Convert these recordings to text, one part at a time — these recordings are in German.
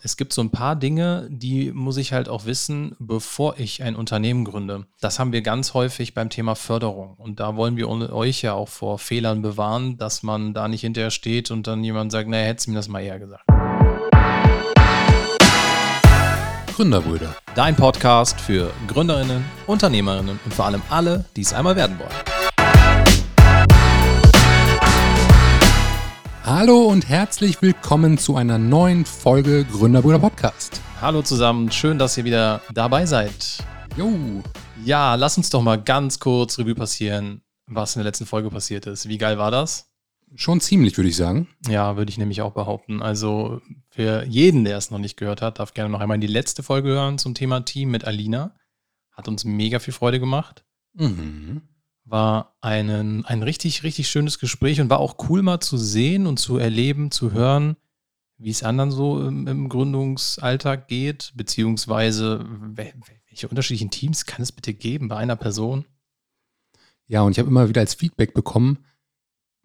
Es gibt so ein paar Dinge, die muss ich halt auch wissen, bevor ich ein Unternehmen gründe. Das haben wir ganz häufig beim Thema Förderung. Und da wollen wir euch ja auch vor Fehlern bewahren, dass man da nicht hinterher steht und dann jemand sagt, naja, hättest du mir das mal eher gesagt. Gründerbrüder. Dein Podcast für Gründerinnen, Unternehmerinnen und vor allem alle, die es einmal werden wollen. Hallo und herzlich willkommen zu einer neuen Folge Gründerbrüder Podcast. Hallo zusammen, schön, dass ihr wieder dabei seid. Jo. Ja, lass uns doch mal ganz kurz Revue passieren, was in der letzten Folge passiert ist. Wie geil war das? Schon ziemlich, würde ich sagen. Ja, würde ich nämlich auch behaupten. Also für jeden, der es noch nicht gehört hat, darf gerne noch einmal in die letzte Folge hören zum Thema Team mit Alina. Hat uns mega viel Freude gemacht. Mhm war einen, ein richtig, richtig schönes Gespräch und war auch cool mal zu sehen und zu erleben, zu hören, wie es anderen so im, im Gründungsalltag geht, beziehungsweise welche unterschiedlichen Teams kann es bitte geben bei einer Person? Ja, und ich habe immer wieder als Feedback bekommen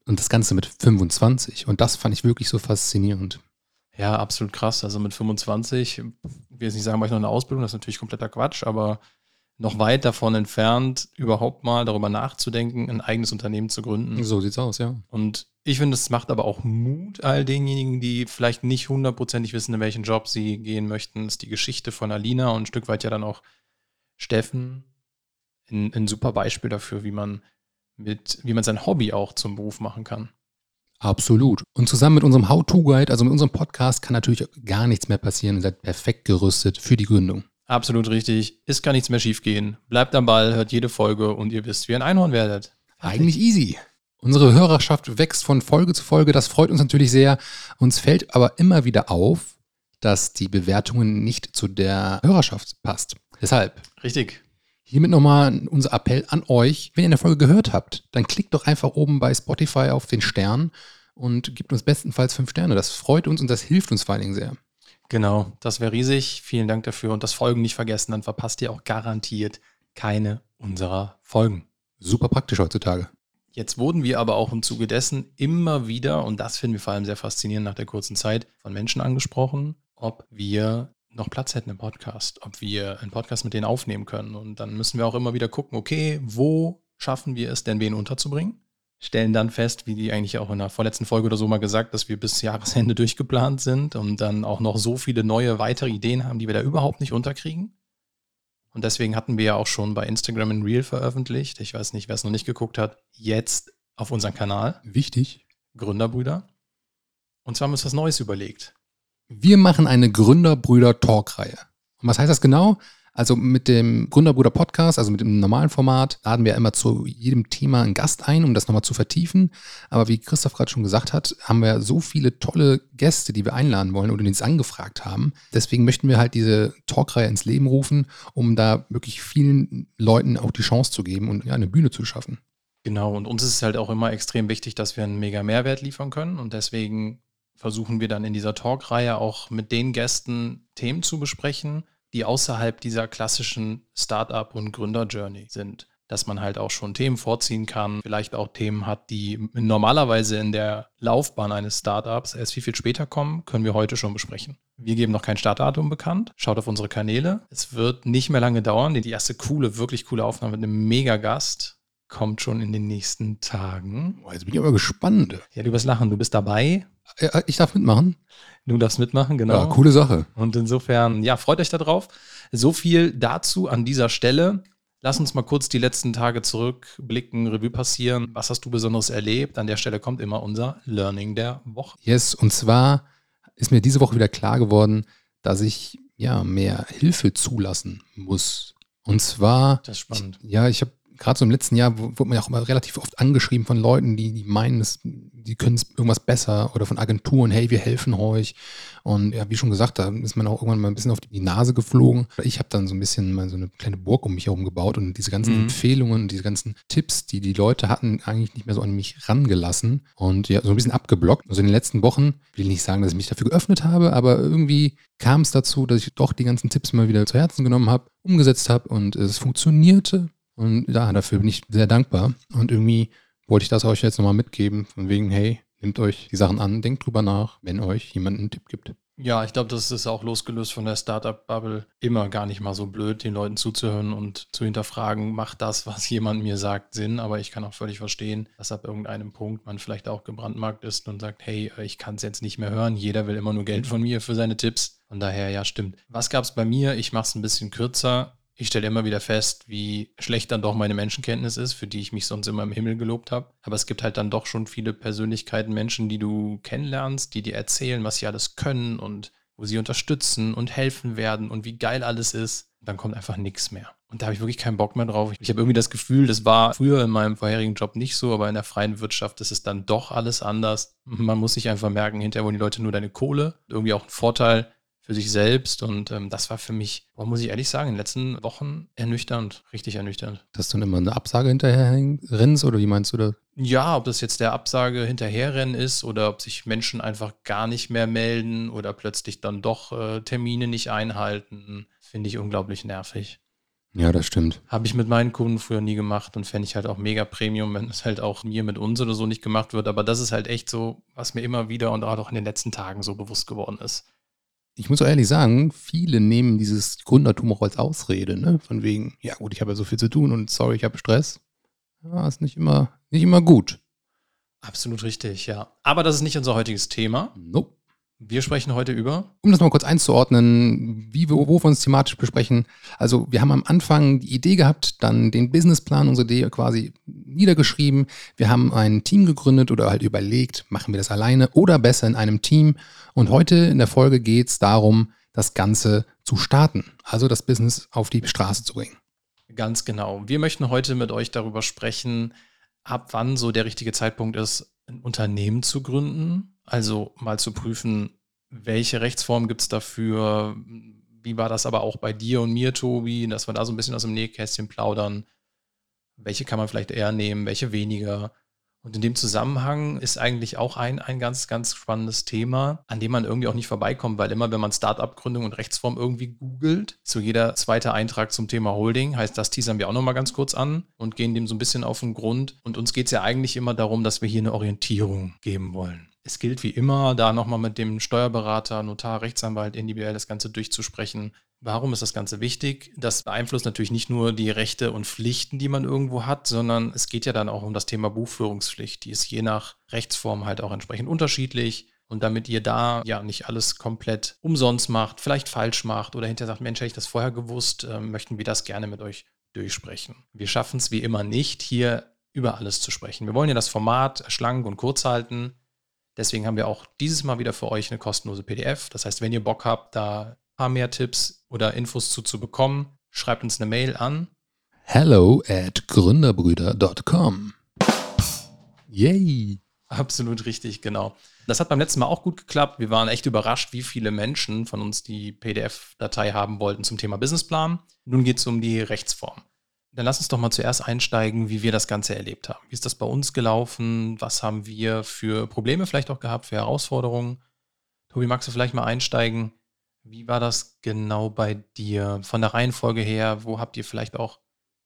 und das Ganze mit 25 und das fand ich wirklich so faszinierend. Ja, absolut krass. Also mit 25, ich will jetzt nicht sagen, war ich noch eine Ausbildung, das ist natürlich kompletter Quatsch, aber noch weit davon entfernt, überhaupt mal darüber nachzudenken, ein eigenes Unternehmen zu gründen. So sieht's aus, ja. Und ich finde, es macht aber auch Mut all denjenigen, die vielleicht nicht hundertprozentig wissen, in welchen Job sie gehen möchten. Das ist die Geschichte von Alina und ein Stück weit ja dann auch Steffen. Ein, ein super Beispiel dafür, wie man mit, wie man sein Hobby auch zum Beruf machen kann. Absolut. Und zusammen mit unserem How-To-Guide, also mit unserem Podcast, kann natürlich gar nichts mehr passieren. Ihr seid perfekt gerüstet für die Gründung. Absolut richtig. Es kann nichts mehr schiefgehen. Bleibt am Ball, hört jede Folge und ihr wisst, wie ein Einhorn werdet. Eigentlich easy. Unsere Hörerschaft wächst von Folge zu Folge. Das freut uns natürlich sehr. Uns fällt aber immer wieder auf, dass die Bewertungen nicht zu der Hörerschaft passt. Deshalb. Richtig. Hiermit nochmal unser Appell an euch. Wenn ihr eine Folge gehört habt, dann klickt doch einfach oben bei Spotify auf den Stern und gebt uns bestenfalls fünf Sterne. Das freut uns und das hilft uns vor allen Dingen sehr. Genau, das wäre riesig. Vielen Dank dafür und das Folgen nicht vergessen, dann verpasst ihr auch garantiert keine unserer Folgen. Super praktisch heutzutage. Jetzt wurden wir aber auch im Zuge dessen immer wieder, und das finden wir vor allem sehr faszinierend nach der kurzen Zeit, von Menschen angesprochen, ob wir noch Platz hätten im Podcast, ob wir einen Podcast mit denen aufnehmen können. Und dann müssen wir auch immer wieder gucken, okay, wo schaffen wir es denn, wen unterzubringen? Stellen dann fest, wie die eigentlich auch in der vorletzten Folge oder so mal gesagt, dass wir bis Jahresende durchgeplant sind und dann auch noch so viele neue weitere Ideen haben, die wir da überhaupt nicht unterkriegen. Und deswegen hatten wir ja auch schon bei Instagram ein Reel veröffentlicht. Ich weiß nicht, wer es noch nicht geguckt hat, jetzt auf unserem Kanal. Wichtig. Gründerbrüder. Und zwar haben wir uns was Neues überlegt. Wir machen eine Gründerbrüder-Talk-Reihe. Und was heißt das genau? Also mit dem Gründerbruder Podcast, also mit dem normalen Format, laden wir immer zu jedem Thema einen Gast ein, um das nochmal zu vertiefen. Aber wie Christoph gerade schon gesagt hat, haben wir so viele tolle Gäste, die wir einladen wollen oder die uns angefragt haben. Deswegen möchten wir halt diese Talkreihe ins Leben rufen, um da wirklich vielen Leuten auch die Chance zu geben und eine Bühne zu schaffen. Genau, und uns ist es halt auch immer extrem wichtig, dass wir einen mega Mehrwert liefern können. Und deswegen versuchen wir dann in dieser Talkreihe auch mit den Gästen Themen zu besprechen, die außerhalb dieser klassischen Startup- und Gründer-Journey sind. Dass man halt auch schon Themen vorziehen kann, vielleicht auch Themen hat, die normalerweise in der Laufbahn eines Startups erst viel, viel später kommen, können wir heute schon besprechen. Wir geben noch kein Startdatum bekannt. Schaut auf unsere Kanäle. Es wird nicht mehr lange dauern. Die erste coole, wirklich coole Aufnahme mit einem Mega-Gast kommt schon in den nächsten Tagen. Boah, jetzt bin ich aber gespannt. Ja, du wirst lachen. Du bist dabei. Ich darf mitmachen. Du darfst mitmachen, genau. Ja, coole Sache. Und insofern, ja, freut euch darauf. So viel dazu an dieser Stelle. Lass uns mal kurz die letzten Tage zurückblicken, Revue passieren. Was hast du Besonderes erlebt? An der Stelle kommt immer unser Learning der Woche. Yes, und zwar ist mir diese Woche wieder klar geworden, dass ich ja mehr Hilfe zulassen muss. Und zwar. Das ist spannend. Ich, ja, ich habe gerade so im letzten Jahr wurde man ja auch immer relativ oft angeschrieben von Leuten, die, die meinen, dass, die können irgendwas besser oder von Agenturen, hey, wir helfen euch. Und ja, wie schon gesagt, da ist man auch irgendwann mal ein bisschen auf die Nase geflogen. Ich habe dann so ein bisschen mal so eine kleine Burg um mich herum gebaut und diese ganzen mhm. Empfehlungen und diese ganzen Tipps, die die Leute hatten, eigentlich nicht mehr so an mich rangelassen und ja, so ein bisschen abgeblockt. Also in den letzten Wochen will ich nicht sagen, dass ich mich dafür geöffnet habe, aber irgendwie kam es dazu, dass ich doch die ganzen Tipps mal wieder zu Herzen genommen habe, umgesetzt habe und es funktionierte. Und ja, dafür bin ich sehr dankbar. Und irgendwie wollte ich das euch jetzt nochmal mitgeben, von wegen, hey, nehmt euch die Sachen an, denkt drüber nach, wenn euch jemand einen Tipp gibt. Ja, ich glaube, das ist auch losgelöst von der Startup-Bubble immer gar nicht mal so blöd, den Leuten zuzuhören und zu hinterfragen, macht das, was jemand mir sagt, Sinn? Aber ich kann auch völlig verstehen, dass ab irgendeinem Punkt man vielleicht auch gebrandmarkt ist und sagt, hey, ich kann es jetzt nicht mehr hören. Jeder will immer nur Geld von mir für seine Tipps. Von daher, ja, stimmt. Was gab es bei mir? Ich mache es ein bisschen kürzer. Ich stelle immer wieder fest, wie schlecht dann doch meine Menschenkenntnis ist, für die ich mich sonst immer im Himmel gelobt habe. Aber es gibt halt dann doch schon viele Persönlichkeiten, Menschen, die du kennenlernst, die dir erzählen, was sie alles können und wo sie unterstützen und helfen werden und wie geil alles ist. Dann kommt einfach nichts mehr. Und da habe ich wirklich keinen Bock mehr drauf. Ich habe irgendwie das Gefühl, das war früher in meinem vorherigen Job nicht so, aber in der freien Wirtschaft ist es dann doch alles anders. Man muss sich einfach merken, hinterher wollen die Leute nur deine Kohle. Irgendwie auch ein Vorteil für sich selbst. Und ähm, das war für mich, boah, muss ich ehrlich sagen, in den letzten Wochen ernüchternd, richtig ernüchternd. Dass du dann immer eine Absage hinterher rennst oder wie meinst du das? Ja, ob das jetzt der Absage hinterherrennen ist oder ob sich Menschen einfach gar nicht mehr melden oder plötzlich dann doch äh, Termine nicht einhalten, finde ich unglaublich nervig. Ja, das stimmt. Habe ich mit meinen Kunden früher nie gemacht und fände ich halt auch mega Premium, wenn es halt auch mir mit uns oder so nicht gemacht wird. Aber das ist halt echt so, was mir immer wieder und auch in den letzten Tagen so bewusst geworden ist ich muss auch ehrlich sagen, viele nehmen dieses Gründertum auch als Ausrede, ne? Von wegen, ja gut, ich habe ja so viel zu tun und sorry, ich habe Stress. Ja, ist nicht immer, nicht immer gut. Absolut richtig, ja. Aber das ist nicht unser heutiges Thema. Nope. Wir sprechen heute über. Um das mal kurz einzuordnen, wie wir, wo wir uns thematisch besprechen. Also, wir haben am Anfang die Idee gehabt, dann den Businessplan, unsere Idee quasi niedergeschrieben. Wir haben ein Team gegründet oder halt überlegt, machen wir das alleine oder besser in einem Team. Und heute in der Folge geht es darum, das Ganze zu starten, also das Business auf die Straße zu bringen. Ganz genau. Wir möchten heute mit euch darüber sprechen, ab wann so der richtige Zeitpunkt ist, ein Unternehmen zu gründen also mal zu prüfen, welche Rechtsform gibt es dafür? Wie war das aber auch bei dir und mir, Tobi, dass wir da so ein bisschen aus dem Nähkästchen plaudern? Welche kann man vielleicht eher nehmen, welche weniger? Und in dem Zusammenhang ist eigentlich auch ein, ein ganz, ganz spannendes Thema, an dem man irgendwie auch nicht vorbeikommt, weil immer, wenn man Startup-Gründung und Rechtsform irgendwie googelt, so jeder zweite Eintrag zum Thema Holding, heißt, das teasern wir auch nochmal ganz kurz an und gehen dem so ein bisschen auf den Grund. Und uns geht es ja eigentlich immer darum, dass wir hier eine Orientierung geben wollen. Es gilt wie immer, da nochmal mit dem Steuerberater, Notar, Rechtsanwalt individuell das Ganze durchzusprechen. Warum ist das Ganze wichtig? Das beeinflusst natürlich nicht nur die Rechte und Pflichten, die man irgendwo hat, sondern es geht ja dann auch um das Thema Buchführungspflicht. Die ist je nach Rechtsform halt auch entsprechend unterschiedlich. Und damit ihr da ja nicht alles komplett umsonst macht, vielleicht falsch macht oder hinterher sagt, Mensch, hätte ich das vorher gewusst, äh, möchten wir das gerne mit euch durchsprechen. Wir schaffen es wie immer nicht, hier über alles zu sprechen. Wir wollen ja das Format schlank und kurz halten. Deswegen haben wir auch dieses Mal wieder für euch eine kostenlose PDF. Das heißt, wenn ihr Bock habt, da ein paar mehr Tipps oder Infos zu, zu bekommen, schreibt uns eine Mail an. Hello at gründerbrüder.com. Yay! Absolut richtig, genau. Das hat beim letzten Mal auch gut geklappt. Wir waren echt überrascht, wie viele Menschen von uns die PDF-Datei haben wollten zum Thema Businessplan. Nun geht es um die Rechtsform. Dann lass uns doch mal zuerst einsteigen, wie wir das Ganze erlebt haben. Wie ist das bei uns gelaufen? Was haben wir für Probleme vielleicht auch gehabt, für Herausforderungen? Tobi, magst du vielleicht mal einsteigen? Wie war das genau bei dir? Von der Reihenfolge her, wo habt ihr vielleicht auch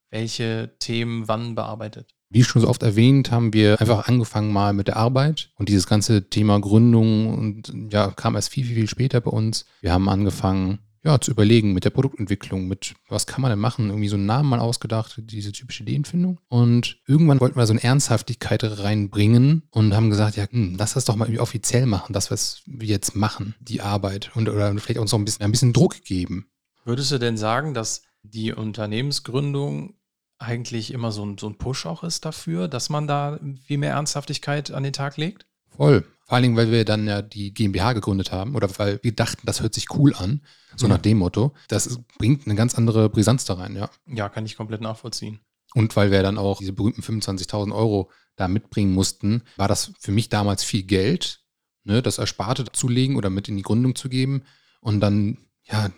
welche Themen wann bearbeitet? Wie schon so oft erwähnt, haben wir einfach angefangen mal mit der Arbeit und dieses ganze Thema Gründung und ja, kam erst viel, viel, viel später bei uns. Wir haben angefangen, ja, zu überlegen mit der Produktentwicklung, mit was kann man denn machen, irgendwie so einen Namen mal ausgedacht, diese typische Ideenfindung. Und irgendwann wollten wir so eine Ernsthaftigkeit reinbringen und haben gesagt, ja, hm, lass das doch mal irgendwie offiziell machen, das, was wir jetzt machen, die Arbeit und oder vielleicht uns noch ein bisschen, ein bisschen Druck geben. Würdest du denn sagen, dass die Unternehmensgründung eigentlich immer so ein, so ein Push auch ist dafür, dass man da viel mehr Ernsthaftigkeit an den Tag legt? Voll. Vor allen Dingen, weil wir dann ja die GmbH gegründet haben oder weil wir dachten, das hört sich cool an, so ja. nach dem Motto. Das ist, bringt eine ganz andere Brisanz da rein, ja. Ja, kann ich komplett nachvollziehen. Und weil wir dann auch diese berühmten 25.000 Euro da mitbringen mussten, war das für mich damals viel Geld, ne, das Ersparte zulegen oder mit in die Gründung zu geben. Und dann, ja,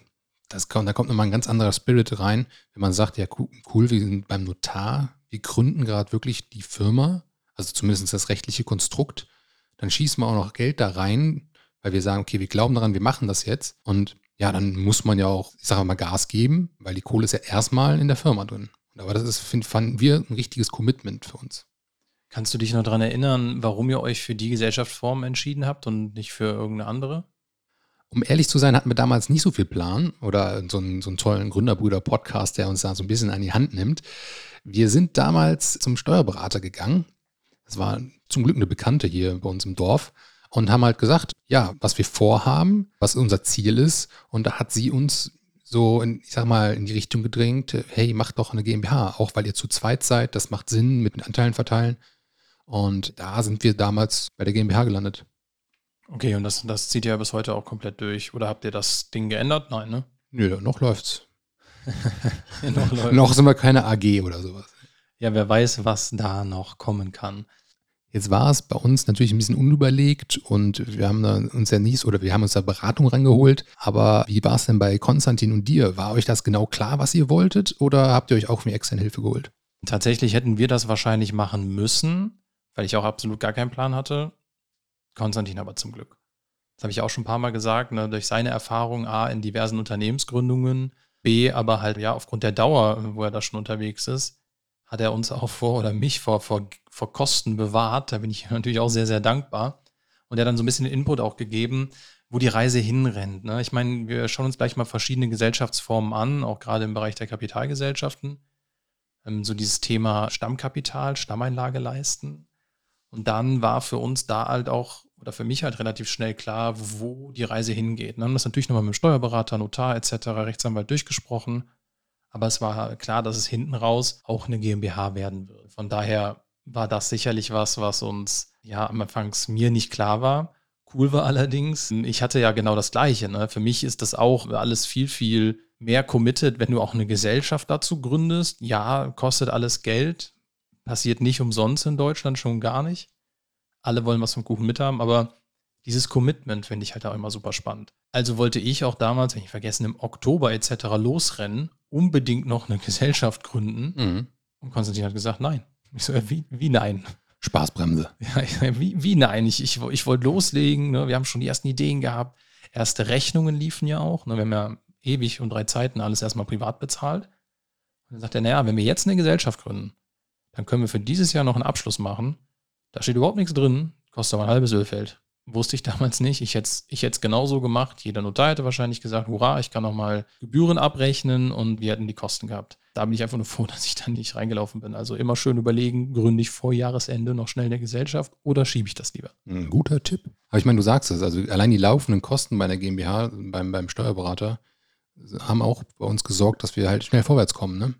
das kommt, da kommt nochmal ein ganz anderer Spirit rein, wenn man sagt, ja, cool, wir sind beim Notar, wir gründen gerade wirklich die Firma, also zumindest das rechtliche Konstrukt dann schießen wir auch noch Geld da rein, weil wir sagen, okay, wir glauben daran, wir machen das jetzt. Und ja, dann muss man ja auch, ich sage mal, Gas geben, weil die Kohle ist ja erstmal in der Firma drin. Aber das ist, find, fanden wir ein richtiges Commitment für uns. Kannst du dich noch daran erinnern, warum ihr euch für die Gesellschaftsform entschieden habt und nicht für irgendeine andere? Um ehrlich zu sein, hatten wir damals nicht so viel Plan oder so einen, so einen tollen Gründerbrüder-Podcast, der uns da so ein bisschen an die Hand nimmt. Wir sind damals zum Steuerberater gegangen. Das war zum Glück eine Bekannte hier bei uns im Dorf und haben halt gesagt, ja, was wir vorhaben, was unser Ziel ist. Und da hat sie uns so, in, ich sag mal, in die Richtung gedrängt, hey, macht doch eine GmbH, auch weil ihr zu zweit seid, das macht Sinn mit den Anteilen verteilen. Und da sind wir damals bei der GmbH gelandet. Okay, und das, das zieht ja bis heute auch komplett durch. Oder habt ihr das Ding geändert? Nein, ne? Nö, noch läuft's. noch, läuft's. noch sind wir keine AG oder sowas. Ja, wer weiß, was da noch kommen kann. Jetzt war es bei uns natürlich ein bisschen unüberlegt und wir haben uns ja nicht, oder wir haben uns da Beratung rangeholt. Aber wie war es denn bei Konstantin und dir? War euch das genau klar, was ihr wolltet oder habt ihr euch auch mir externe Hilfe geholt? Tatsächlich hätten wir das wahrscheinlich machen müssen, weil ich auch absolut gar keinen Plan hatte. Konstantin aber zum Glück. Das habe ich auch schon ein paar Mal gesagt, ne, durch seine Erfahrung A in diversen Unternehmensgründungen, B aber halt ja aufgrund der Dauer, wo er da schon unterwegs ist, hat er uns auch vor oder mich vor, vor, vor Kosten bewahrt. Da bin ich natürlich auch sehr, sehr dankbar. Und er hat dann so ein bisschen Input auch gegeben, wo die Reise hinrennt. Ne? Ich meine, wir schauen uns gleich mal verschiedene Gesellschaftsformen an, auch gerade im Bereich der Kapitalgesellschaften. Ähm, so dieses Thema Stammkapital, Stammeinlage leisten. Und dann war für uns da halt auch, oder für mich halt relativ schnell klar, wo die Reise hingeht. Wir haben das natürlich nochmal mit dem Steuerberater, Notar etc., Rechtsanwalt durchgesprochen. Aber es war klar, dass es hinten raus auch eine GmbH werden wird. Von daher war das sicherlich was, was uns ja am Anfangs mir nicht klar war. Cool war allerdings, ich hatte ja genau das Gleiche. Ne? Für mich ist das auch alles viel, viel mehr committed, wenn du auch eine Gesellschaft dazu gründest. Ja, kostet alles Geld, passiert nicht umsonst in Deutschland, schon gar nicht. Alle wollen was vom Kuchen mithaben, aber dieses Commitment finde ich halt auch immer super spannend. Also wollte ich auch damals, wenn ich vergessen, im Oktober etc. losrennen, unbedingt noch eine Gesellschaft gründen. Mhm. Und Konstantin hat gesagt, nein. Ich so, wie, wie nein? Spaßbremse. Ja, wie, wie nein? Ich, ich, ich wollte loslegen. Ne? Wir haben schon die ersten Ideen gehabt. Erste Rechnungen liefen ja auch. Ne? Wir haben ja ewig und drei Zeiten alles erstmal privat bezahlt. Und dann sagt er, naja, wenn wir jetzt eine Gesellschaft gründen, dann können wir für dieses Jahr noch einen Abschluss machen. Da steht überhaupt nichts drin, kostet aber ein halbes Ölfeld. Wusste ich damals nicht. Ich hätte es ich genauso gemacht. Jeder Notar hätte wahrscheinlich gesagt, hurra, ich kann nochmal Gebühren abrechnen und wir hätten die Kosten gehabt. Da bin ich einfach nur froh, dass ich da nicht reingelaufen bin. Also immer schön überlegen, gründe ich vor Jahresende noch schnell eine Gesellschaft oder schiebe ich das lieber? Ein guter Tipp. Aber ich meine, du sagst es, also allein die laufenden Kosten bei der GmbH, beim, beim Steuerberater, haben auch bei uns gesorgt, dass wir halt schnell vorwärts kommen, ne?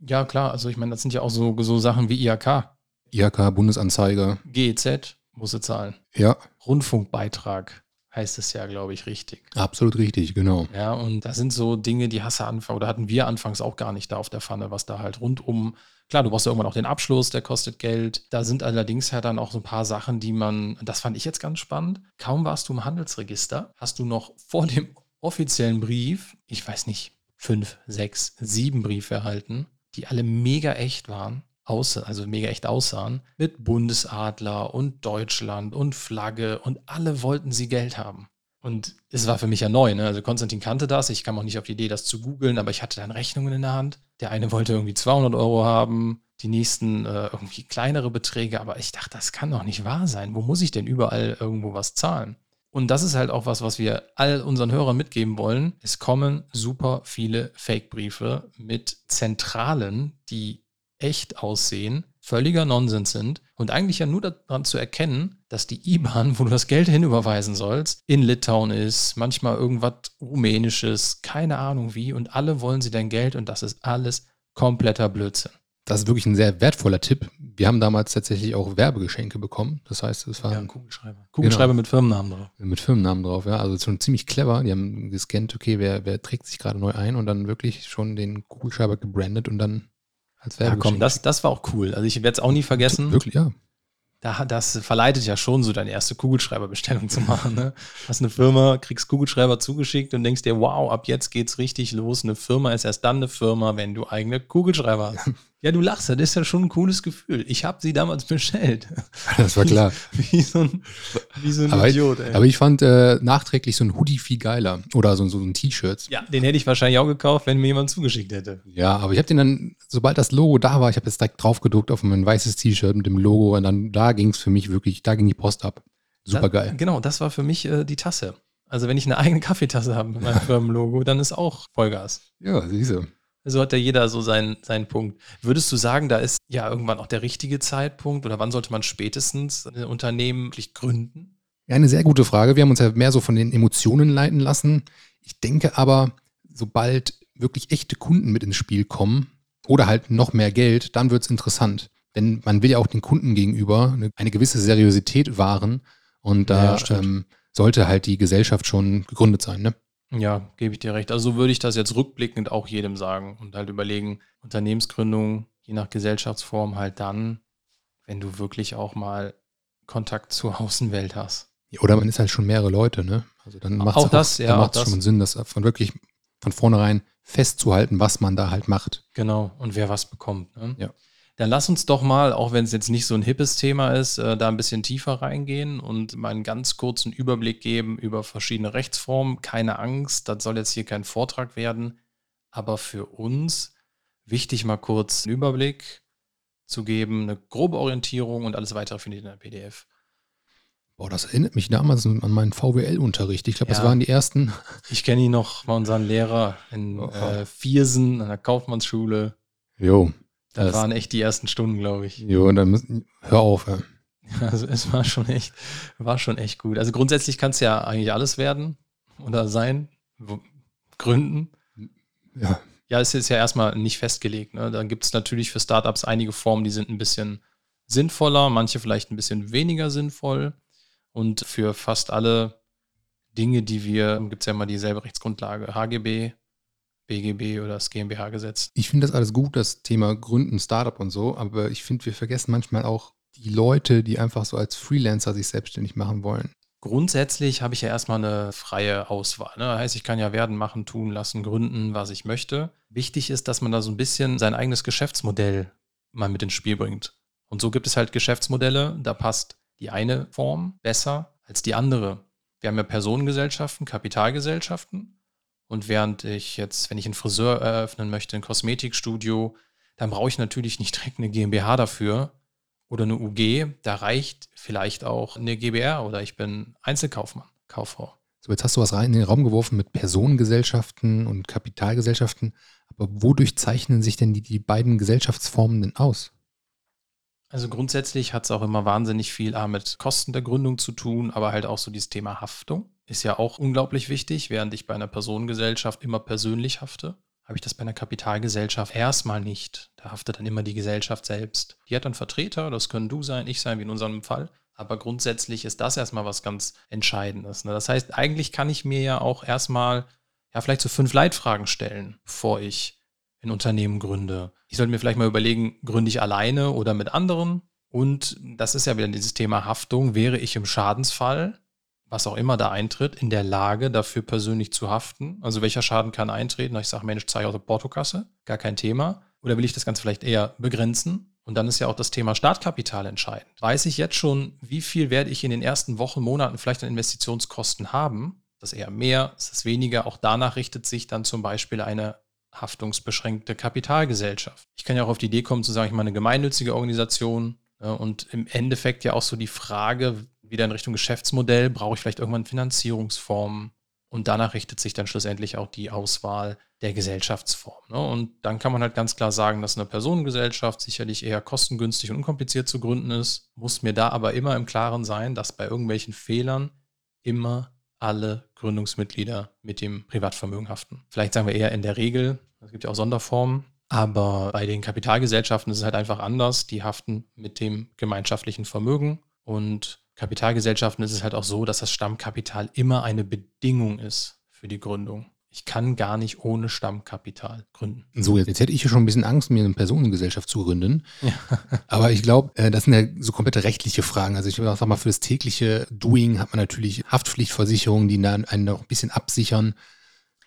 Ja, klar. Also ich meine, das sind ja auch so, so Sachen wie IHK. IHK, Bundesanzeiger. GEZ muss sie zahlen. Ja. Rundfunkbeitrag heißt es ja, glaube ich, richtig. Absolut richtig, genau. Ja, und das sind so Dinge, die hast du anfangs, oder hatten wir anfangs auch gar nicht da auf der Pfanne, was da halt rundum, klar, du brauchst ja irgendwann auch den Abschluss, der kostet Geld. Da sind allerdings ja dann auch so ein paar Sachen, die man, das fand ich jetzt ganz spannend. Kaum warst du im Handelsregister, hast du noch vor dem offiziellen Brief, ich weiß nicht, fünf, sechs, sieben Briefe erhalten, die alle mega echt waren, aus, also mega echt aussahen, mit Bundesadler und Deutschland und Flagge und alle wollten sie Geld haben. Und es war für mich ja neu, ne? Also Konstantin kannte das, ich kam auch nicht auf die Idee, das zu googeln, aber ich hatte dann Rechnungen in der Hand. Der eine wollte irgendwie 200 Euro haben, die nächsten äh, irgendwie kleinere Beträge, aber ich dachte, das kann doch nicht wahr sein. Wo muss ich denn überall irgendwo was zahlen? Und das ist halt auch was, was wir all unseren Hörern mitgeben wollen. Es kommen super viele Fake-Briefe mit Zentralen, die echt aussehen, völliger Nonsens sind und eigentlich ja nur daran zu erkennen, dass die IBAN, wo du das Geld hinüberweisen sollst, in Litauen ist, manchmal irgendwas Rumänisches, keine Ahnung wie, und alle wollen sie dein Geld und das ist alles kompletter Blödsinn. Das ist wirklich ein sehr wertvoller Tipp. Wir haben damals tatsächlich auch Werbegeschenke bekommen. Das heißt, es war ja, ein Kugelschreiber. Kugelschreiber genau. mit Firmennamen drauf. Mit Firmennamen drauf, ja. Also schon ziemlich clever. Die haben gescannt, okay, wer, wer trägt sich gerade neu ein und dann wirklich schon den Kugelschreiber gebrandet und dann als. Ja, komm, das, das war auch cool. Also ich werde es auch nie vergessen. Wirklich, ja. Da, das verleitet ja schon so deine erste Kugelschreiberbestellung zu machen. Ne? Hast eine Firma, kriegst Kugelschreiber zugeschickt und denkst dir, wow, ab jetzt geht's richtig los. Eine Firma ist erst dann eine Firma, wenn du eigene Kugelschreiber hast. Ja, du lachst, das ist ja schon ein cooles Gefühl. Ich habe sie damals bestellt. Das war klar. Wie, so ein, wie so ein aber Idiot, ey. Aber ich fand äh, nachträglich so ein Hoodie viel geiler. Oder so, so ein T-Shirt. Ja, den hätte ich wahrscheinlich auch gekauft, wenn mir jemand zugeschickt hätte. Ja, aber ich habe den dann, sobald das Logo da war, ich habe jetzt direkt drauf gedruckt auf mein weißes T-Shirt mit dem Logo und dann da ging es für mich wirklich, da ging die Post ab. Super geil. Genau, das war für mich äh, die Tasse. Also wenn ich eine eigene Kaffeetasse habe mit meinem Firmenlogo, dann ist auch Vollgas. Ja, siehste. So hat ja jeder so seinen, seinen Punkt. Würdest du sagen, da ist ja irgendwann auch der richtige Zeitpunkt oder wann sollte man spätestens ein Unternehmen wirklich gründen? Ja, eine sehr gute Frage. Wir haben uns ja mehr so von den Emotionen leiten lassen. Ich denke aber, sobald wirklich echte Kunden mit ins Spiel kommen oder halt noch mehr Geld, dann wird es interessant. Denn man will ja auch den Kunden gegenüber eine, eine gewisse Seriosität wahren und da Ja, ähm, sollte halt die Gesellschaft schon gegründet sein. Ne? Ja, gebe ich dir recht. Also so würde ich das jetzt rückblickend auch jedem sagen und halt überlegen, Unternehmensgründung, je nach Gesellschaftsform, halt dann, wenn du wirklich auch mal Kontakt zur Außenwelt hast. Ja, Oder man ist halt schon mehrere Leute, ne? Also dann macht Auch das, ja, dann auch das. schon Sinn, das von wirklich von vornherein festzuhalten, was man da halt macht. Genau, und wer was bekommt. Ne? Ja. Dann lass uns doch mal, auch wenn es jetzt nicht so ein hippes Thema ist, äh, da ein bisschen tiefer reingehen und mal einen ganz kurzen Überblick geben über verschiedene Rechtsformen. Keine Angst, das soll jetzt hier kein Vortrag werden, aber für uns wichtig mal kurz einen Überblick zu geben, eine grobe Orientierung und alles weitere findet ihr in der PDF. Boah, das erinnert mich damals an meinen VWL-Unterricht. Ich glaube, das Ja. waren die ersten. Ich kenne ihn noch bei unseren Lehrer in Oh. äh, Viersen an der Kaufmannsschule. Jo. Das Das- waren echt die ersten Stunden, glaube ich. Jo, und dann müssen, hör auf. Ja. Also es war schon echt, war schon echt gut. Also grundsätzlich kann es ja eigentlich alles werden oder sein, gründen. ja. Ja, es ist ja erstmal nicht festgelegt. Ne? Dann gibt es natürlich für Startups einige Formen, die sind ein bisschen sinnvoller, manche vielleicht ein bisschen weniger sinnvoll. Und für fast alle Dinge, die wir, gibt es ja immer dieselbe Rechtsgrundlage, HGB, BGB oder das GmbH-Gesetz. Ich finde das alles gut, das Thema Gründen, Startup und so, aber ich finde, wir vergessen manchmal auch die Leute, die einfach so als Freelancer sich selbstständig machen wollen. Grundsätzlich habe ich ja erstmal eine freie Auswahl. Ne? Das heißt, ich kann ja werden, machen, tun, lassen, gründen, was ich möchte. Wichtig ist, dass man da so ein bisschen sein eigenes Geschäftsmodell mal mit ins Spiel bringt. Und so gibt es halt Geschäftsmodelle, da passt die eine Form besser als die andere. Wir haben ja Personengesellschaften, Kapitalgesellschaften. Und während ich jetzt, wenn ich einen Friseur eröffnen möchte, ein Kosmetikstudio, dann brauche ich natürlich nicht direkt eine GmbH dafür oder eine UG. Da reicht vielleicht auch eine GbR oder ich bin Einzelkaufmann, Kauffrau. So, jetzt hast du was rein in den Raum geworfen mit Personengesellschaften und Kapitalgesellschaften. Aber wodurch zeichnen sich denn die, die beiden Gesellschaftsformen denn aus? Also grundsätzlich hat es auch immer wahnsinnig viel A, mit Kosten der Gründung zu tun, aber halt auch so dieses Thema Haftung ist ja auch unglaublich wichtig. Während ich bei einer Personengesellschaft immer persönlich hafte, habe ich das bei einer Kapitalgesellschaft erstmal nicht. Da haftet dann immer die Gesellschaft selbst. Die hat dann Vertreter, das können du sein, ich sein, wie in unserem Fall. Aber grundsätzlich ist das erstmal was ganz Entscheidendes. Ne? Das heißt, eigentlich kann ich mir ja auch erstmal, ja, vielleicht so fünf Leitfragen stellen, bevor ich ein Unternehmen gründe. Ich sollte mir vielleicht mal überlegen, gründe ich alleine oder mit anderen? Und das ist ja wieder dieses Thema Haftung. Wäre ich im Schadensfall, was auch immer da eintritt, in der Lage, dafür persönlich zu haften? Also welcher Schaden kann eintreten? Ich sage, Mensch, zeige aus der Portokasse, gar kein Thema. Oder will ich das Ganze vielleicht eher begrenzen? Und dann ist ja auch das Thema Startkapital entscheidend. Weiß ich jetzt schon, wie viel werde ich in den ersten Wochen, Monaten vielleicht an Investitionskosten haben? Ist das eher mehr? Ist das weniger? Auch danach richtet sich dann zum Beispiel eine haftungsbeschränkte Kapitalgesellschaft. Ich kann ja auch auf die Idee kommen zu sagen, ich meine eine gemeinnützige Organisation ja, und im Endeffekt ja auch so die Frage, wieder in Richtung Geschäftsmodell, brauche ich vielleicht irgendwann Finanzierungsformen und danach richtet sich dann schlussendlich auch die Auswahl der Gesellschaftsform. Ne? Und dann kann man halt ganz klar sagen, dass eine Personengesellschaft sicherlich eher kostengünstig und unkompliziert zu gründen ist, muss mir da aber immer im Klaren sein, dass bei irgendwelchen Fehlern immer alle Gründungsmitglieder mit dem Privatvermögen haften. Vielleicht sagen wir eher in der Regel, es gibt ja auch Sonderformen, aber bei den Kapitalgesellschaften ist es halt einfach anders. Die haften mit dem gemeinschaftlichen Vermögen und Kapitalgesellschaften ist es halt auch so, dass das Stammkapital immer eine Bedingung ist für die Gründung. Ich kann gar nicht ohne Stammkapital gründen. So, jetzt, jetzt hätte ich ja schon ein bisschen Angst, mir eine Personengesellschaft zu gründen. Aber ich glaube, äh, das sind ja so komplette rechtliche Fragen. Also ich sag mal, für das tägliche Doing hat man natürlich Haftpflichtversicherungen, die einen noch ein bisschen absichern.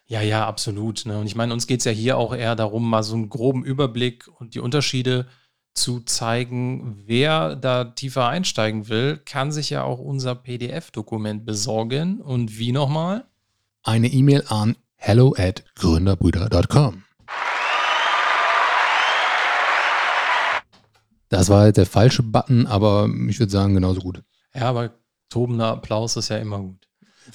Ja, ja, absolut. Ne? Und ich meine, uns geht es ja hier auch eher darum, mal so einen groben Überblick und die Unterschiede zu zeigen. Wer da tiefer einsteigen will, kann sich ja auch unser PDF-Dokument besorgen. Und wie nochmal? Eine E-Mail an hello at gründerbrüder.com. Das war jetzt der falsche Button, aber ich würde sagen, genauso gut. Ja, aber tobender Applaus ist ja immer gut.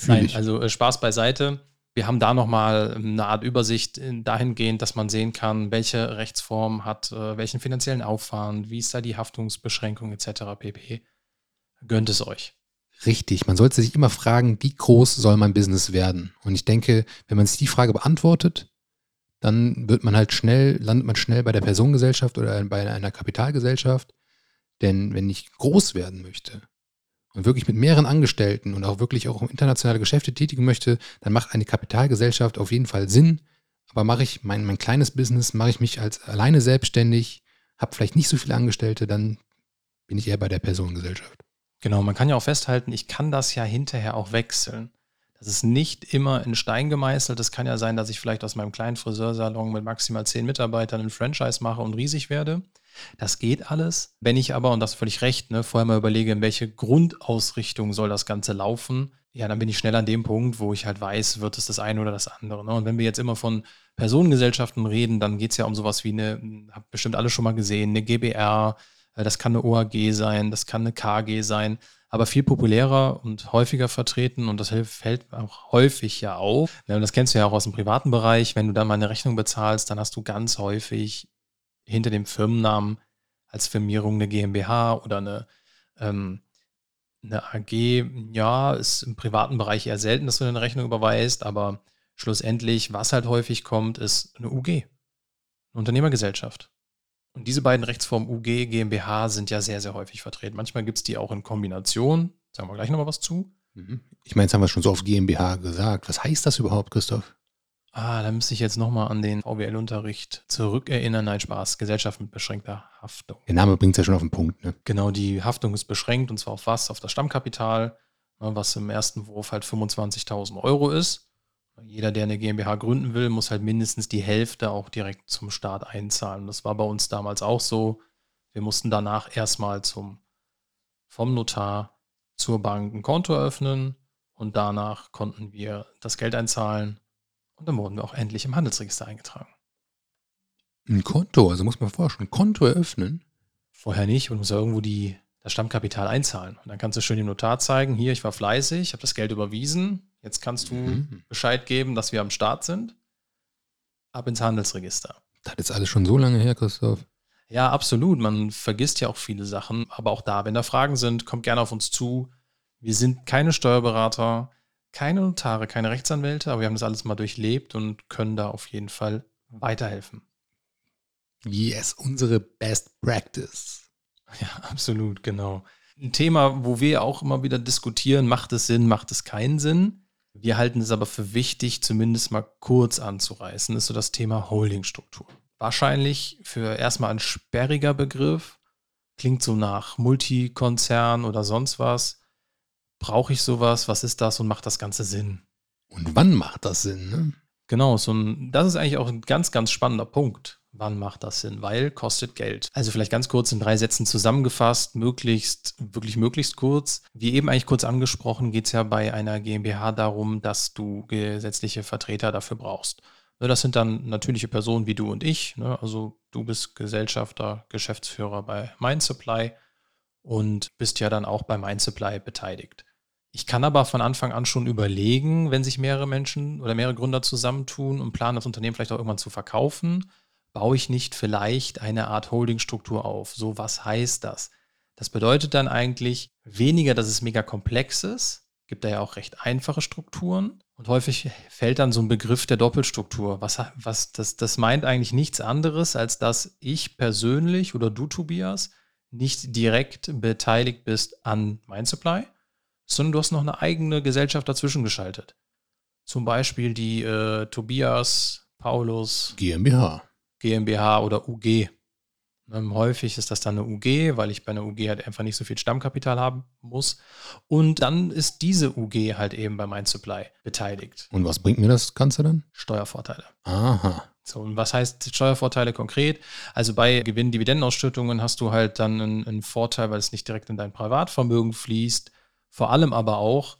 Nein, also äh, Spaß beiseite. Wir haben da nochmal eine Art Übersicht dahingehend, dass man sehen kann, welche Rechtsform hat äh, welchen finanziellen Aufwand, wie ist da die Haftungsbeschränkung etc. pp. Gönnt es euch. Richtig, man sollte sich immer fragen, wie groß soll mein Business werden? Und ich denke, wenn man sich die Frage beantwortet, dann wird man halt schnell, landet man schnell bei der Personengesellschaft oder bei einer Kapitalgesellschaft. Denn wenn ich groß werden möchte und wirklich mit mehreren Angestellten und auch wirklich auch internationale Geschäfte tätigen möchte, dann macht eine Kapitalgesellschaft auf jeden Fall Sinn. Aber mache ich mein, mein kleines Business, mache ich mich als alleine selbstständig, habe vielleicht nicht so viele Angestellte, dann bin ich eher bei der Personengesellschaft. Genau, man kann ja auch festhalten, ich kann das ja hinterher auch wechseln. Das ist nicht immer in Stein gemeißelt. Es kann ja sein, dass ich vielleicht aus meinem kleinen Friseursalon mit maximal zehn Mitarbeitern ein Franchise mache und riesig werde. Das geht alles. Wenn ich aber, und das völlig recht, ne, vorher mal überlege, in welche Grundausrichtung soll das Ganze laufen, ja, dann bin ich schnell an dem Punkt, wo ich halt weiß, wird es das eine oder das andere. Ne? Und wenn wir jetzt immer von Personengesellschaften reden, dann geht es ja um sowas wie eine, habt bestimmt alle schon mal gesehen, eine GBR, äh, das kann eine OAG sein, das kann eine KG sein aber viel populärer und häufiger vertreten und das fällt auch häufig ja auf. Das kennst du ja auch aus dem privaten Bereich. Wenn du dann mal eine Rechnung bezahlst, dann hast du ganz häufig hinter dem Firmennamen als Firmierung eine GmbH oder eine, ähm, eine AG. Ja, ist im privaten Bereich eher selten, dass du eine Rechnung überweist, aber schlussendlich, was halt häufig kommt, ist eine UG, eine Unternehmergesellschaft. Und diese beiden Rechtsformen UG, GmbH sind ja sehr, sehr häufig vertreten. Manchmal gibt es die auch in Kombination. Sagen wir gleich nochmal was zu. Mhm. Ich meine, jetzt haben wir schon so oft GmbH gesagt. Was heißt das überhaupt, Christoph? Ah, da müsste ich jetzt nochmal an den VWL-Unterricht zurückerinnern. Nein, Spaß. Gesellschaft mit beschränkter Haftung. Der Name bringt es ja schon auf den Punkt, ne? Genau, die Haftung ist beschränkt und zwar auf was? Auf das Stammkapital, ne, was im ersten Wurf halt 25.000 Euro ist. Jeder, der eine GmbH gründen will, muss halt mindestens die Hälfte auch direkt zum Staat einzahlen. Das war bei uns damals auch so. Wir mussten danach erstmal zum, vom Notar zur Bank ein Konto eröffnen und danach konnten wir das Geld einzahlen und dann wurden wir auch endlich im Handelsregister eingetragen. Ein Konto, also muss man vorstellen, ein Konto eröffnen? Vorher nicht und muss ja irgendwo die, das Stammkapital einzahlen. Und dann kannst du schön dem Notar zeigen, hier, ich war fleißig, habe das Geld überwiesen, Jetzt kannst du mhm. Bescheid geben, dass wir am Start sind. Ab ins Handelsregister. Das ist alles schon so lange her, Christoph. Ja, absolut. Man vergisst ja auch viele Sachen. Aber auch da, wenn da Fragen sind, kommt gerne auf uns zu. Wir sind keine Steuerberater, keine Notare, keine Rechtsanwälte, aber wir haben das alles mal durchlebt und können da auf jeden Fall weiterhelfen. Yes, unsere Best Practice. Ja, absolut, genau. Ein Thema, wo wir auch immer wieder diskutieren, macht es Sinn, macht es keinen Sinn? Wir halten es aber für wichtig, zumindest mal kurz anzureißen, ist so das Thema Holdingstruktur. Wahrscheinlich für erstmal ein sperriger Begriff, klingt so nach Multikonzern oder sonst was. Brauche ich sowas? Was ist das und macht das Ganze Sinn? Und wann macht das Sinn? Ne? Genau, so ein, das ist eigentlich auch ein ganz, ganz spannender Punkt. Wann macht das Sinn? Weil kostet Geld. Also vielleicht ganz kurz in drei Sätzen zusammengefasst, möglichst, wirklich möglichst kurz. Wie eben eigentlich kurz angesprochen, geht es ja bei einer GmbH darum, dass du gesetzliche Vertreter dafür brauchst. Ne, das sind dann natürliche Personen wie du und ich. Ne? Also du bist Gesellschafter, Geschäftsführer bei MindSupply und bist ja dann auch bei MindSupply beteiligt. Ich kann aber von Anfang an schon überlegen, wenn sich mehrere Menschen oder mehrere Gründer zusammentun und planen, das Unternehmen vielleicht auch irgendwann zu verkaufen, baue ich nicht vielleicht eine Art Holdingstruktur auf? So, was heißt das? Das bedeutet dann eigentlich weniger, dass es mega komplex ist, gibt da ja auch recht einfache Strukturen und häufig fällt dann so ein Begriff der Doppelstruktur. Was, was, das, das meint eigentlich nichts anderes, als dass ich persönlich oder du, Tobias, nicht direkt beteiligt bist an MindSupply, sondern du hast noch eine eigene Gesellschaft dazwischen geschaltet. Zum Beispiel die äh, Tobias Paulus GmbH. GmbH oder UG. Ähm, häufig ist das dann eine UG, weil ich bei einer UG halt einfach nicht so viel Stammkapital haben muss. Und dann ist diese UG halt eben bei Mind Supply beteiligt. Und was bringt mir das Ganze dann? Steuervorteile. Aha. So, und was heißt Steuervorteile konkret? Also bei Gewinn-Dividendenausschüttungen hast du halt dann einen, einen Vorteil, weil es nicht direkt in dein Privatvermögen fließt. Vor allem aber auch,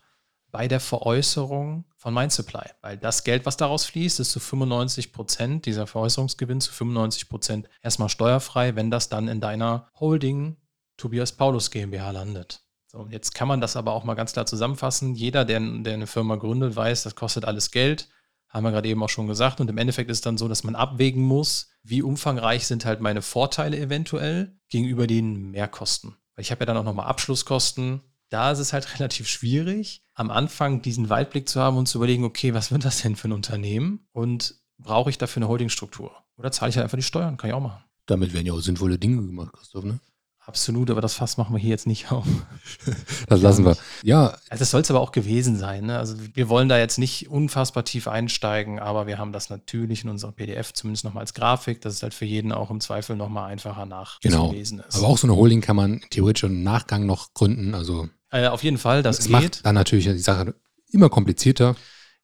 bei der Veräußerung von Mind Supply, weil das Geld, was daraus fließt, ist zu 95 Prozent, dieser Veräußerungsgewinn zu 95 Prozent erstmal steuerfrei, wenn das dann in deiner Holding Tobias Paulus GmbH landet. So, jetzt kann man das aber auch mal ganz klar zusammenfassen. Jeder, der, der eine Firma gründet, weiß, das kostet alles Geld. Haben wir gerade eben auch schon gesagt. Und im Endeffekt ist es dann so, dass man abwägen muss, wie umfangreich sind halt meine Vorteile eventuell gegenüber den Mehrkosten. Weil ich habe ja dann auch nochmal Abschlusskosten. Da ist es halt relativ schwierig, am Anfang diesen Weitblick zu haben und zu überlegen, okay, was wird das denn für ein Unternehmen? Und brauche ich dafür eine Holdingstruktur? Oder zahle ich halt einfach die Steuern? Kann ich auch machen. Damit werden ja auch sinnvolle Dinge gemacht, Christoph, ne? Absolut, aber das Fass machen wir hier jetzt nicht auf. das lassen wir. Ja. Also das soll es aber auch gewesen sein. Ne? Also wir wollen da jetzt nicht unfassbar tief einsteigen, aber wir haben das natürlich in unserer PDF zumindest nochmal als Grafik, dass es halt für jeden auch im Zweifel nochmal einfacher nachzulesen genau. ist. Aber auch so eine Holding kann man theoretisch im Nachgang noch gründen. Also äh, auf jeden Fall, das es geht. macht dann natürlich die Sache immer komplizierter.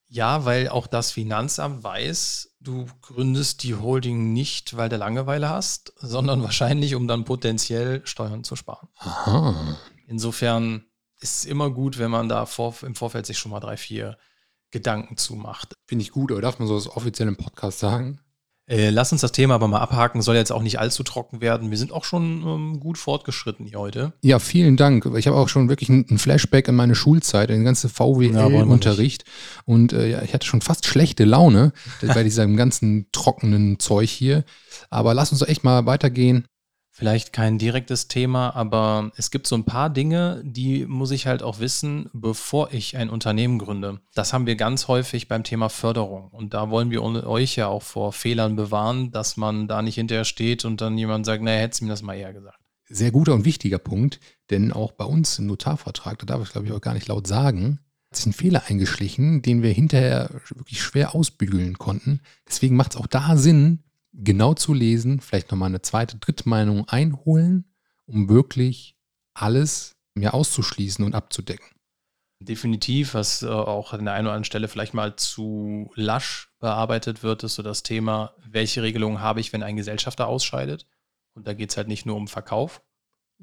Ja, weil auch das Finanzamt weiß, du gründest die Holding nicht, weil du Langeweile hast, sondern wahrscheinlich, um dann potenziell Steuern zu sparen. Aha. Insofern ist es immer gut, wenn man da vor, im Vorfeld sich schon mal drei, vier Gedanken zu macht. Finde ich gut, aber darf man so das offiziell im Podcast sagen? Äh, lass uns das Thema aber mal abhaken, soll jetzt auch nicht allzu trocken werden. Wir sind auch schon ähm, gut fortgeschritten hier heute. Ja, vielen Dank. Ich habe auch schon wirklich ein Flashback in meine Schulzeit, in den ganzen VWL-Unterricht. Ja, und äh, ja, ich hatte schon fast schlechte Laune bei diesem ganzen trockenen Zeug hier. Aber lass uns doch echt mal weitergehen vielleicht kein direktes Thema, aber es gibt so ein paar Dinge, die muss ich halt auch wissen, bevor ich ein Unternehmen gründe. Das haben wir ganz häufig beim Thema Förderung. Und da wollen wir euch ja auch vor Fehlern bewahren, dass man da nicht hinterher steht und dann jemand sagt, naja, hättest du mir das mal eher gesagt. Sehr guter und wichtiger Punkt, denn auch bei uns im Notarvertrag, da darf ich glaube ich auch gar nicht laut sagen, hat sich ein Fehler eingeschlichen, den wir hinterher wirklich schwer ausbügeln konnten. Deswegen macht es auch da Sinn, genau zu lesen, vielleicht nochmal eine zweite, dritte Meinung einholen, um wirklich alles mehr auszuschließen und abzudecken. Definitiv, was äh, auch an der einen oder anderen Stelle vielleicht mal zu lasch bearbeitet wird, ist so das Thema, welche Regelungen habe ich, wenn ein Gesellschafter ausscheidet? Und da geht es halt nicht nur um Verkauf.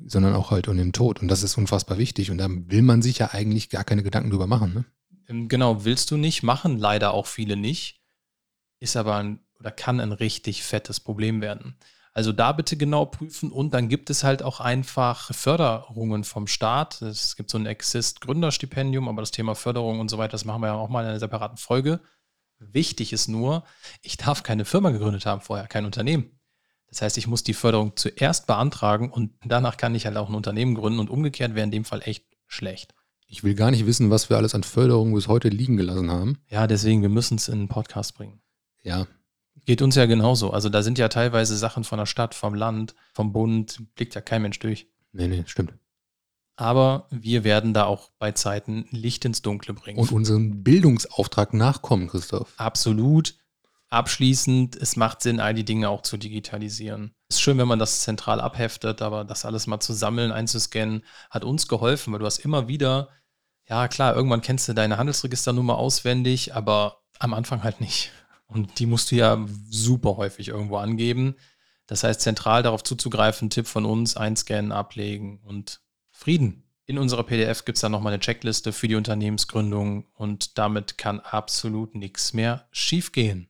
Sondern auch halt um den Tod. Und das ist unfassbar wichtig. Und da will man sich ja eigentlich gar keine Gedanken drüber machen. Ne? Ähm, genau, willst du nicht, machen leider auch viele nicht. Ist aber ein oder kann ein richtig fettes Problem werden. Also da bitte genau prüfen und dann gibt es halt auch einfach Förderungen vom Staat. Es gibt so ein Exist-Gründerstipendium, aber das Thema Förderung und so weiter, das machen wir ja auch mal in einer separaten Folge. Wichtig ist nur, ich darf keine Firma gegründet haben vorher, kein Unternehmen. Das heißt, ich muss die Förderung zuerst beantragen und danach kann ich halt auch ein Unternehmen gründen und umgekehrt wäre in dem Fall echt schlecht. Ich will gar nicht wissen, was wir alles an Förderung bis heute liegen gelassen haben. Ja, deswegen, wir müssen es in einen Podcast bringen. Ja, Geht uns ja genauso. Also da sind ja teilweise Sachen von der Stadt, vom Land, vom Bund, blickt ja kein Mensch durch. Nee, nee, stimmt. Aber wir werden da auch bei Zeiten Licht ins Dunkle bringen. Und unserem Bildungsauftrag nachkommen, Christoph. Absolut. Abschließend, es macht Sinn, all die Dinge auch zu digitalisieren. Es ist schön, wenn man das zentral abheftet, aber das alles mal zu sammeln, einzuscannen, hat uns geholfen, weil du hast immer wieder, ja klar, irgendwann kennst du deine Handelsregisternummer auswendig, aber am Anfang halt nicht. Und die musst du ja super häufig irgendwo angeben. Das heißt, zentral darauf zuzugreifen, Tipp von uns, einscannen, ablegen und Frieden. In unserer PDF gibt es dann nochmal eine Checkliste für die Unternehmensgründung und damit kann absolut nichts mehr schiefgehen.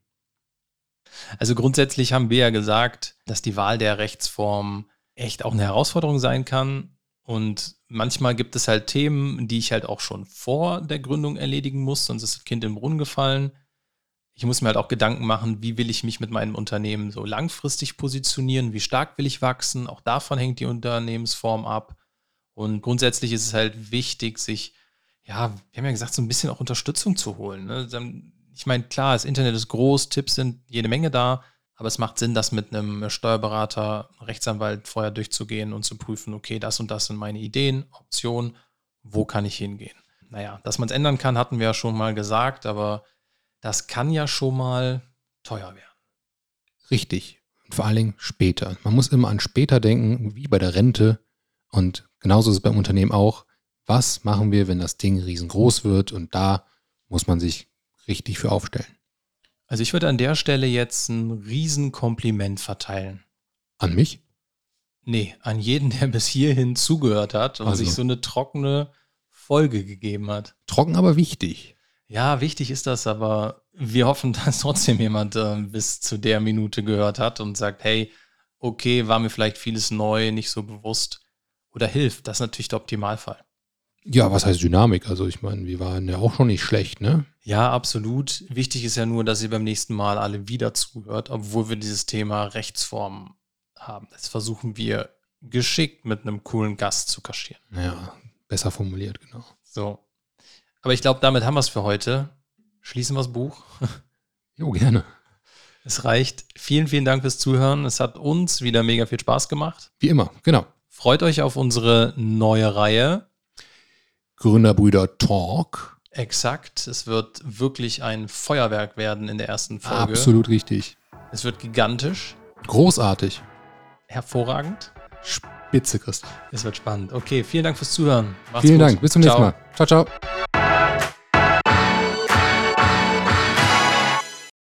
Also grundsätzlich haben wir ja gesagt, dass die Wahl der Rechtsform echt auch eine Herausforderung sein kann. Und manchmal gibt es halt Themen, die ich halt auch schon vor der Gründung erledigen muss, sonst ist das Kind im Brunnen gefallen ich muss mir halt auch Gedanken machen, wie will ich mich mit meinem Unternehmen so langfristig positionieren, wie stark will ich wachsen. Auch davon hängt die Unternehmensform ab. Und grundsätzlich ist es halt wichtig, sich, ja, wir haben ja gesagt, so ein bisschen auch Unterstützung zu holen. Ne? Ich meine, klar, das Internet ist groß, Tipps sind jede Menge da, aber es macht Sinn, das mit einem Steuerberater, Rechtsanwalt vorher durchzugehen und zu prüfen, okay, das und das sind meine Ideen, Optionen, wo kann ich hingehen? Naja, dass man es ändern kann, hatten wir ja schon mal gesagt, aber das kann ja schon mal teuer werden. Richtig. Und vor allen Dingen später. Man muss immer an später denken, wie bei der Rente. Und genauso ist es beim Unternehmen auch. Was machen wir, wenn das Ding riesengroß wird? Und da muss man sich richtig für aufstellen. Also ich würde an der Stelle jetzt ein Riesenkompliment verteilen. An mich? Nee, an jeden, der bis hierhin zugehört hat und also. sich so eine trockene Folge gegeben hat. Trocken, aber wichtig. Ja, wichtig ist das, aber wir hoffen, dass trotzdem jemand äh, bis zu der Minute gehört hat und sagt, hey, okay, war mir vielleicht vieles neu, nicht so bewusst oder hilft. Das ist natürlich der Optimalfall. Ja, was heißt Dynamik? Also ich meine, wir waren ja auch schon nicht schlecht, ne? Ja, absolut. Wichtig ist ja nur, dass ihr beim nächsten Mal alle wieder zuhört, obwohl wir dieses Thema Rechtsform haben. Das versuchen wir geschickt mit einem coolen Gast zu kaschieren. Ja, besser formuliert, genau. So. Aber ich glaube, damit haben wir es für heute. Schließen wir das Buch. Jo, gerne. Es reicht. Vielen, vielen Dank fürs Zuhören. Es hat uns wieder mega viel Spaß gemacht. Wie immer, genau. Freut euch auf unsere neue Reihe. Gründerbrüder Talk. Exakt. Es wird wirklich ein Feuerwerk werden in der ersten Folge. Absolut richtig. Es wird gigantisch. Großartig. Hervorragend. Spitze, Christoph. Es wird spannend. Okay, vielen Dank fürs Zuhören. Macht's vielen gut. Dank. Bis zum ciao. nächsten Mal. Ciao, ciao.